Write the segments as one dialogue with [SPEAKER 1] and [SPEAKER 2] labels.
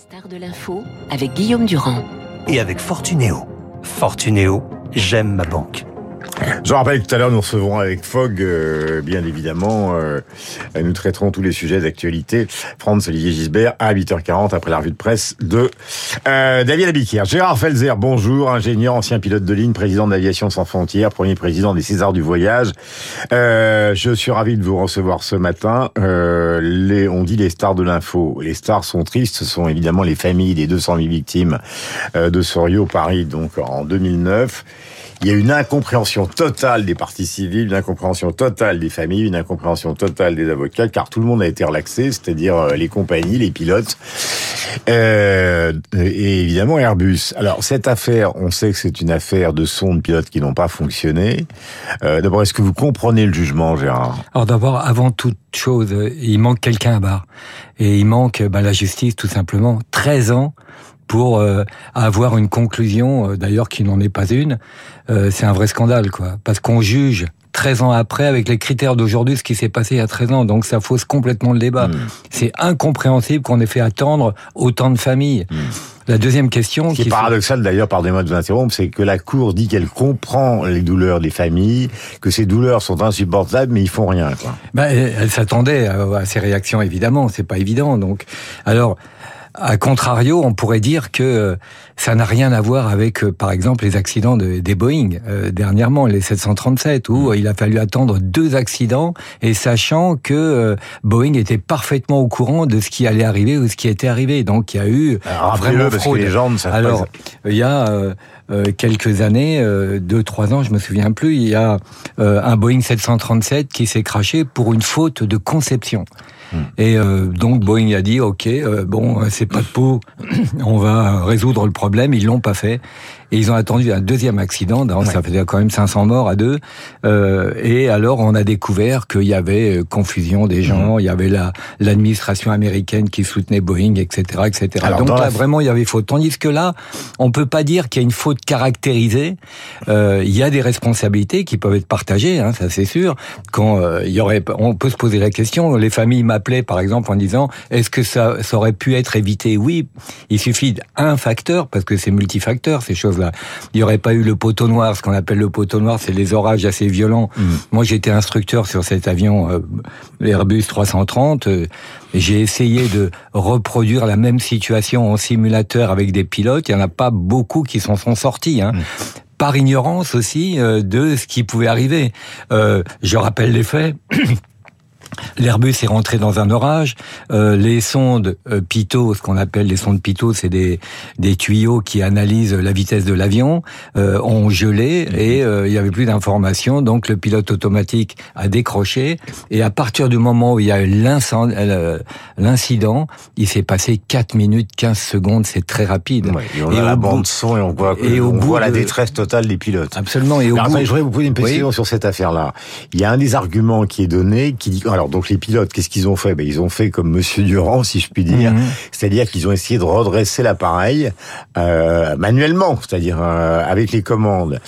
[SPEAKER 1] stars de l'info avec Guillaume Durand.
[SPEAKER 2] Et avec Fortunéo. Fortunéo, j'aime ma banque.
[SPEAKER 3] Je rappelle que tout à l'heure, nous recevrons avec Fogg, euh, bien évidemment, euh, nous traiterons tous les sujets d'actualité. Franz Olivier Gisbert à 8h40 après la revue de presse de euh, David Abiquière. Gérard Felzer, bonjour, ingénieur, ancien pilote de ligne, président d'Aviation sans frontières, premier président des Césars du voyage. Euh, je suis ravi de vous recevoir ce matin. Euh, les, on dit les stars de l'info. Les stars sont tristes, ce sont évidemment les familles des 200 000 victimes euh, de Sorio Paris, donc en 2009. Il y a une incompréhension totale des partis civils, une incompréhension totale des familles, une incompréhension totale des avocats, car tout le monde a été relaxé, c'est-à-dire euh, les compagnies, les pilotes, euh, et évidemment Airbus. Alors cette affaire, on sait que c'est une affaire de sondes pilotes qui n'ont pas fonctionné. Euh, d'abord, est-ce que vous comprenez le jugement, Gérard?
[SPEAKER 4] Alors d'abord, avant toute chose, il manque quelqu'un à bas. Et il manque ben, la justice, tout simplement. 13 ans pour euh, avoir une conclusion, euh, d'ailleurs qui n'en est pas une, euh, c'est un vrai scandale, quoi. Parce qu'on juge 13 ans après avec les critères d'aujourd'hui ce qui s'est passé il y a 13 ans. Donc ça fausse complètement le débat. Mmh. C'est incompréhensible qu'on ait fait attendre autant de familles. Mmh. La deuxième question...
[SPEAKER 3] Ce qui est paradoxal d'ailleurs, pardonnez-moi de vous interrompre, c'est que la Cour dit qu'elle comprend les douleurs des familles, que ces douleurs sont insupportables, mais ils font rien. Quoi.
[SPEAKER 4] Ben, elle s'attendait à ces réactions, évidemment. C'est pas évident. Donc, alors... A contrario, on pourrait dire que ça n'a rien à voir avec, par exemple, les accidents de, des Boeing euh, dernièrement, les 737, où il a fallu attendre deux accidents et sachant que euh, Boeing était parfaitement au courant de ce qui allait arriver ou ce qui était arrivé. Donc il y a eu
[SPEAKER 3] Alors, vraiment fraude. les gens ne savent
[SPEAKER 4] Alors il y a euh, quelques années, deux trois ans, je me souviens plus, il y a un Boeing 737 qui s'est craché pour une faute de conception. Et euh, donc Boeing a dit ok, euh, bon, c'est pas de peau, on va résoudre le problème. Ils l'ont pas fait. Et ils ont attendu un deuxième accident, ça faisait quand même 500 morts à deux. Euh, et alors on a découvert qu'il y avait euh, confusion des gens, il y avait la l'administration américaine qui soutenait Boeing, etc., etc. Alors, donc là la... vraiment il y avait faute. Tandis que là, on peut pas dire qu'il y a une faute caractérisée. Euh, il y a des responsabilités qui peuvent être partagées, hein, ça c'est sûr. Quand euh, il y aurait, on peut se poser la question. Les familles m'appelaient par exemple en disant est-ce que ça, ça aurait pu être évité? Oui, il suffit d'un facteur parce que c'est multifacteur ces choses il n'y aurait pas eu le poteau noir. Ce qu'on appelle le poteau noir, c'est les orages assez violents. Mm. Moi, j'étais instructeur sur cet avion euh, Airbus 330. Euh, j'ai essayé de reproduire la même situation en simulateur avec des pilotes. Il n'y en a pas beaucoup qui s'en sont sortis. Hein. Mm par ignorance aussi euh, de ce qui pouvait arriver. Euh, je rappelle les faits. L'Airbus est rentré dans un orage. Euh, les sondes euh, pitot, ce qu'on appelle les sondes pitot, c'est des, des tuyaux qui analysent la vitesse de l'avion, euh, ont gelé et euh, il y avait plus d'informations. Donc le pilote automatique a décroché. Et à partir du moment où il y a eu euh, l'incident, il s'est passé 4 minutes 15 secondes. C'est très rapide.
[SPEAKER 3] Ouais, et on et a la bande son et on voit, et on voit la détresse totale des pilotes.
[SPEAKER 4] Absolument. Et au
[SPEAKER 3] alors, bout... je voudrais vous poser une question oui. sur cette affaire-là. Il y a un des arguments qui est donné qui dit alors donc les pilotes, qu'est-ce qu'ils ont fait? Ben, Ils ont fait comme Monsieur Durand, si je puis dire, mmh. c'est-à-dire qu'ils ont essayé de redresser l'appareil euh, manuellement, c'est-à-dire euh, avec les commandes.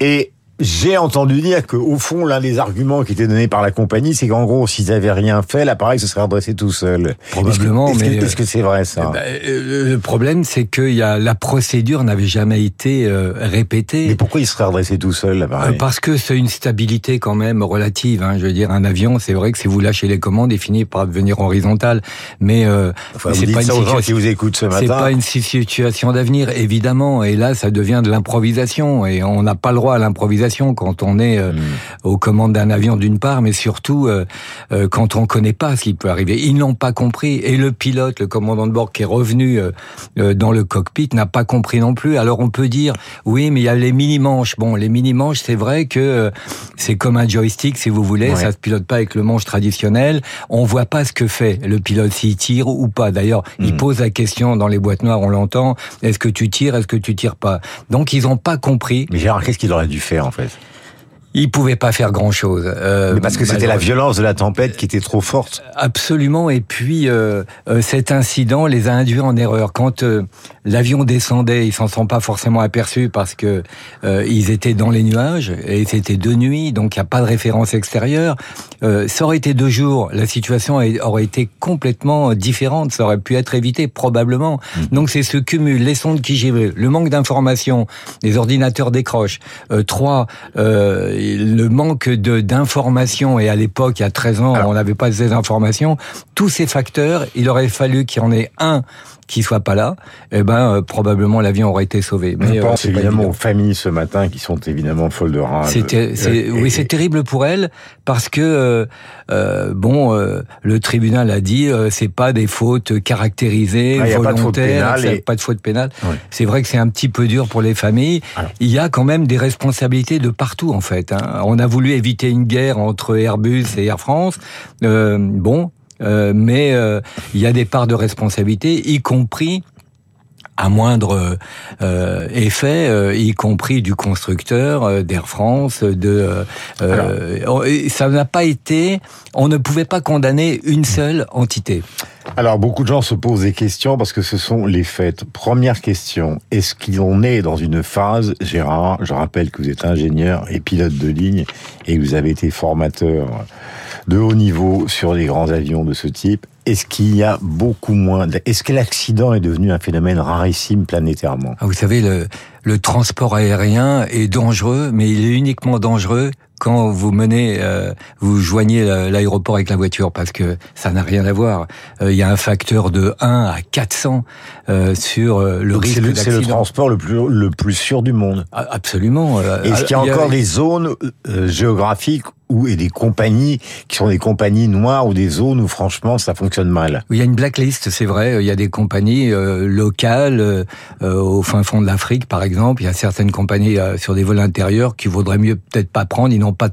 [SPEAKER 3] Et j'ai entendu dire que, au fond, l'un des arguments qui était donné par la compagnie, c'est qu'en gros, s'ils avaient rien fait, l'appareil se serait redressé tout seul.
[SPEAKER 4] Probablement,
[SPEAKER 3] est-ce que,
[SPEAKER 4] mais
[SPEAKER 3] est-ce que c'est vrai ça
[SPEAKER 4] eh ben, Le problème, c'est que y a la procédure n'avait jamais été euh, répétée.
[SPEAKER 3] Mais pourquoi il serait redressé tout seul l'appareil?
[SPEAKER 4] Parce que c'est une stabilité quand même relative. Hein. Je veux dire, un avion, c'est vrai que si vous lâchez les commandes, il finit par devenir horizontal. Mais euh,
[SPEAKER 3] enfin, c'est pas une situation qui vous écoutent ce matin.
[SPEAKER 4] C'est pas une situation d'avenir, évidemment. Et là, ça devient de l'improvisation, et on n'a pas le droit à l'improvisation quand on est euh, mmh. aux commandes d'un avion d'une part, mais surtout euh, euh, quand on connaît pas ce qui peut arriver. Ils n'ont pas compris et le pilote, le commandant de bord qui est revenu dans le cockpit n'a pas compris non plus. Alors on peut dire oui, mais il y a les mini manches. Bon, les mini manches, c'est vrai que c'est comme un joystick si vous voulez, ouais. ça se pilote pas avec le manche traditionnel. On voit pas ce que fait le pilote s'il tire ou pas. D'ailleurs, mmh. il pose la question dans les boîtes noires, on l'entend. Est-ce que tu tires Est-ce que tu tires pas? Donc ils ont pas compris.
[SPEAKER 3] Mais Gérard, qu'est-ce qu'il aurait dû faire en fait?
[SPEAKER 4] faith il pouvait pas faire grand chose.
[SPEAKER 3] Euh, Mais parce que c'était la violence de la tempête qui était trop forte.
[SPEAKER 4] Absolument. Et puis euh, euh, cet incident les a induits en erreur. Quand euh, l'avion descendait, ils s'en sont pas forcément aperçus parce que euh, ils étaient dans les nuages et c'était de nuit, donc il n'y a pas de référence extérieure. ça aurait été deux jours, la situation aurait été complètement différente. Ça aurait pu être évité probablement. Mmh. Donc c'est ce cumul, les sondes qui givent, le manque d'informations, les ordinateurs décrochent. trois le manque de d'informations, et à l'époque, il y a 13 ans, on n'avait pas ces informations, tous ces facteurs, il aurait fallu qu'il y en ait un qui soit pas là, eh ben euh, probablement l'avion aurait été sauvé.
[SPEAKER 3] Mais je euh, pense évidemment aux familles ce matin qui sont évidemment folles de rage.
[SPEAKER 4] C'était, euh, oui, c'est terrible pour elles parce que bon, le tribunal a dit c'est pas des fautes caractérisées, ah, volontaires, pas de faute pénale. C'est vrai que c'est un petit peu dur pour les familles. Il y a quand même des responsabilités de partout en fait. Hein. On a voulu éviter une guerre entre Airbus et Air France. bon, euh, mais euh, il y a des parts de responsabilité, y compris à moindre euh, effet, y compris du constructeur d'Air France, de ça n'a pas été, on ne pouvait pas condamner une seule entité.
[SPEAKER 3] Alors beaucoup de gens se posent des questions parce que ce sont les faits. Première question, est-ce qu'on est dans une phase, Gérard, je rappelle que vous êtes ingénieur et pilote de ligne et que vous avez été formateur de haut niveau sur les grands avions de ce type, est-ce qu'il y a beaucoup moins Est-ce que l'accident est devenu un phénomène rarissime planétairement?
[SPEAKER 4] Ah, Vous savez, le, le transport aérien est dangereux, mais il est uniquement dangereux quand vous menez, euh, vous joignez l'aéroport avec la voiture, parce que ça n'a rien à voir. Euh, il y a un facteur de 1 à 400 euh, sur le risque d'accident.
[SPEAKER 3] C'est le transport le plus, le plus sûr du monde.
[SPEAKER 4] Ah, absolument.
[SPEAKER 3] Est-ce qu'il y a encore des zones géographiques ou et des compagnies qui sont des compagnies noires ou des zones où franchement ça fonctionne mal?
[SPEAKER 4] Il y a une blacklist, c'est vrai. Il y a des compagnies euh, locales euh, au fin fond de l'Afrique, par exemple. Il y a certaines compagnies euh, sur des vols intérieurs qui voudraient mieux peut-être pas prendre. Ils n'ont pas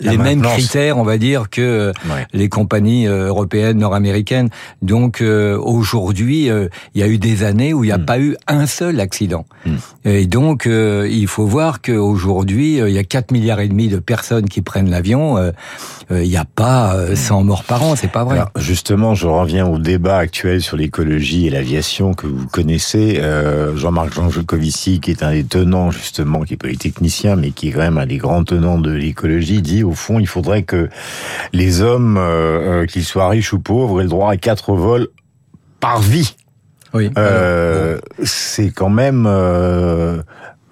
[SPEAKER 4] les mêmes critères, on va dire, que les compagnies européennes, nord-américaines. Donc aujourd'hui, il y a eu des années où il n'y a hmm. pas eu un seul accident. Hmm. Et donc il faut voir qu'aujourd'hui, il y a 4 milliards et demi de personnes qui prennent l'avion, il euh, n'y euh, a pas 100 euh, morts par an, c'est pas vrai.
[SPEAKER 3] justement, je reviens au débat actuel sur l'écologie et l'aviation que vous connaissez. Jean-Marc Jean Qui est un des tenants justement, qui est polytechnicien, mais qui est quand même un des grands tenants de l'écologie, dit au fond, il faudrait que les hommes, qu'ils soient riches ou pauvres, aient le droit à quatre vols par vie. Oui. C'est quand même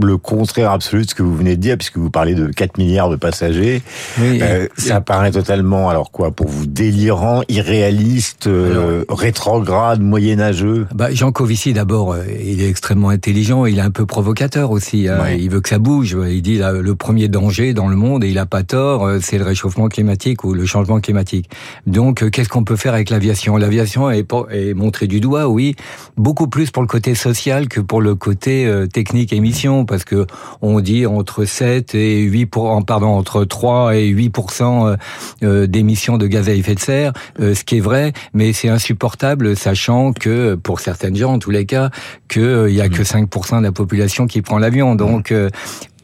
[SPEAKER 3] le contraire absolu de ce que vous venez de dire, puisque vous parlez de 4 milliards de passagers. euh, ça paraît totalement, alors quoi, pour vous, délirant, irréaliste, euh, rétrograde, moyenâgeux?
[SPEAKER 4] bah, Jean Covici, d'abord, euh, il est extrêmement intelligent, il est un peu provocateur aussi. Il veut que ça bouge. Il dit là, le premier danger dans le monde, et il a pas tort, c'est le réchauffement climatique ou le changement climatique. Donc, qu'est-ce qu'on peut faire avec l'aviation? L'aviation est, est montrée du doigt, oui, beaucoup plus pour le côté social que pour le côté technique émission parce que on dit entre 7 et 8 pardon entre 3 et 8% euh, euh, d'émissions de gaz à effet de serre, euh, ce qui est vrai, mais c'est insupportable sachant que pour certaines gens en tous les cas qu'il y a que 5% mmh. de la population qui prend l'avion. Donc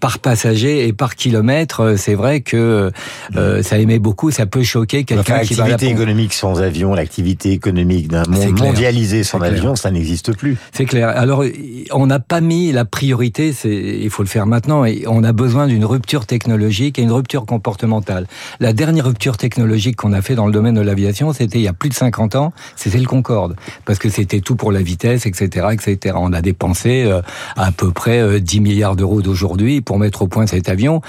[SPEAKER 4] par passager et par kilomètre, euh, c'est vrai que euh, ça émet beaucoup, ça peut choquer quelqu'un qui va
[SPEAKER 3] L'activité économique sans avion, l'activité économique d'un monde mondialisé sans avion, ça n'existe plus.
[SPEAKER 4] C'est clair. Alors, on n'a pas mis la priorité, il faut le faire maintenant, et on a besoin d'une rupture technologique et une rupture comportementale. La dernière rupture technologique qu'on a fait dans le domaine de l'aviation, c'était il y a plus de 50 ans, c'était le Concorde, parce que c'était tout pour la vitesse, etc., etc. On a dépensé euh, à peu près 10 milliards d'euros d'aujourd'hui pour mettre au point cet avion.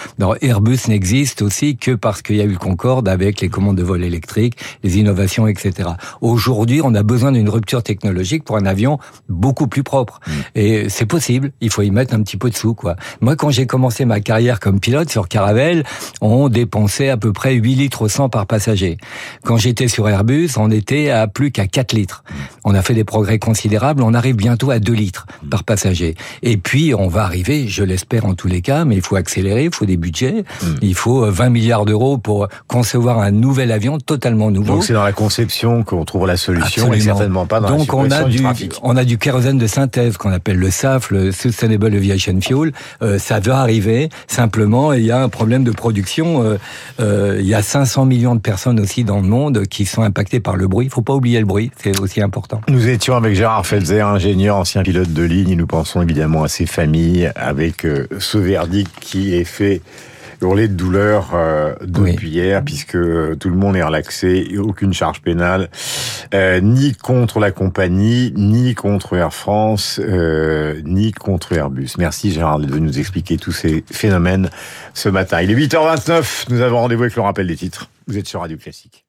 [SPEAKER 4] Airbus n'existe aussi que parce qu'il y a eu le Concorde avec les commandes de vol électriques, les innovations, etc. Aujourd'hui, on a besoin d'une rupture technologique pour un avion beaucoup plus propre. Mm. Et c'est possible. Il faut y mettre un petit peu de sous, quoi. Moi, quand j'ai commencé ma carrière comme pilote sur Caravelle, on dépensait à peu près 8 litres au 100 par passager. Quand j'étais sur Airbus, on était à plus qu'à 4 litres. Mm. On a fait des progrès considérables. On arrive bientôt à 2 litres par passager. Et puis, on va arriver, je l'espère en tous les cas, cas, mais il faut accélérer, il faut des budgets, hmm. il faut 20 milliards d'euros pour concevoir un nouvel avion totalement nouveau.
[SPEAKER 3] Donc c'est dans la conception qu'on trouve la solution et certainement pas dans
[SPEAKER 4] Donc
[SPEAKER 3] la on
[SPEAKER 4] a
[SPEAKER 3] du,
[SPEAKER 4] on a du kérosène de synthèse qu'on appelle le SAF, le Sustainable Aviation Fuel. Euh, ça va arriver. Simplement, il y a un problème de production. Euh, euh, il y a 500 millions de personnes aussi dans le monde qui sont impactées par le bruit. Il faut pas oublier le bruit, c'est aussi important.
[SPEAKER 3] Nous étions avec Gérard Felzer, ingénieur, ancien pilote de ligne. Nous pensons évidemment à ces familles avec ce verdict qui est fait hurler de douleur euh, depuis hier, puisque tout le monde est relaxé, aucune charge pénale, euh, ni contre la compagnie, ni contre Air France, euh, ni contre Airbus. Merci Gérard de nous expliquer tous ces phénomènes ce matin. Il est 8h29, nous avons rendez-vous avec le rappel des titres. Vous êtes sur Radio Classique.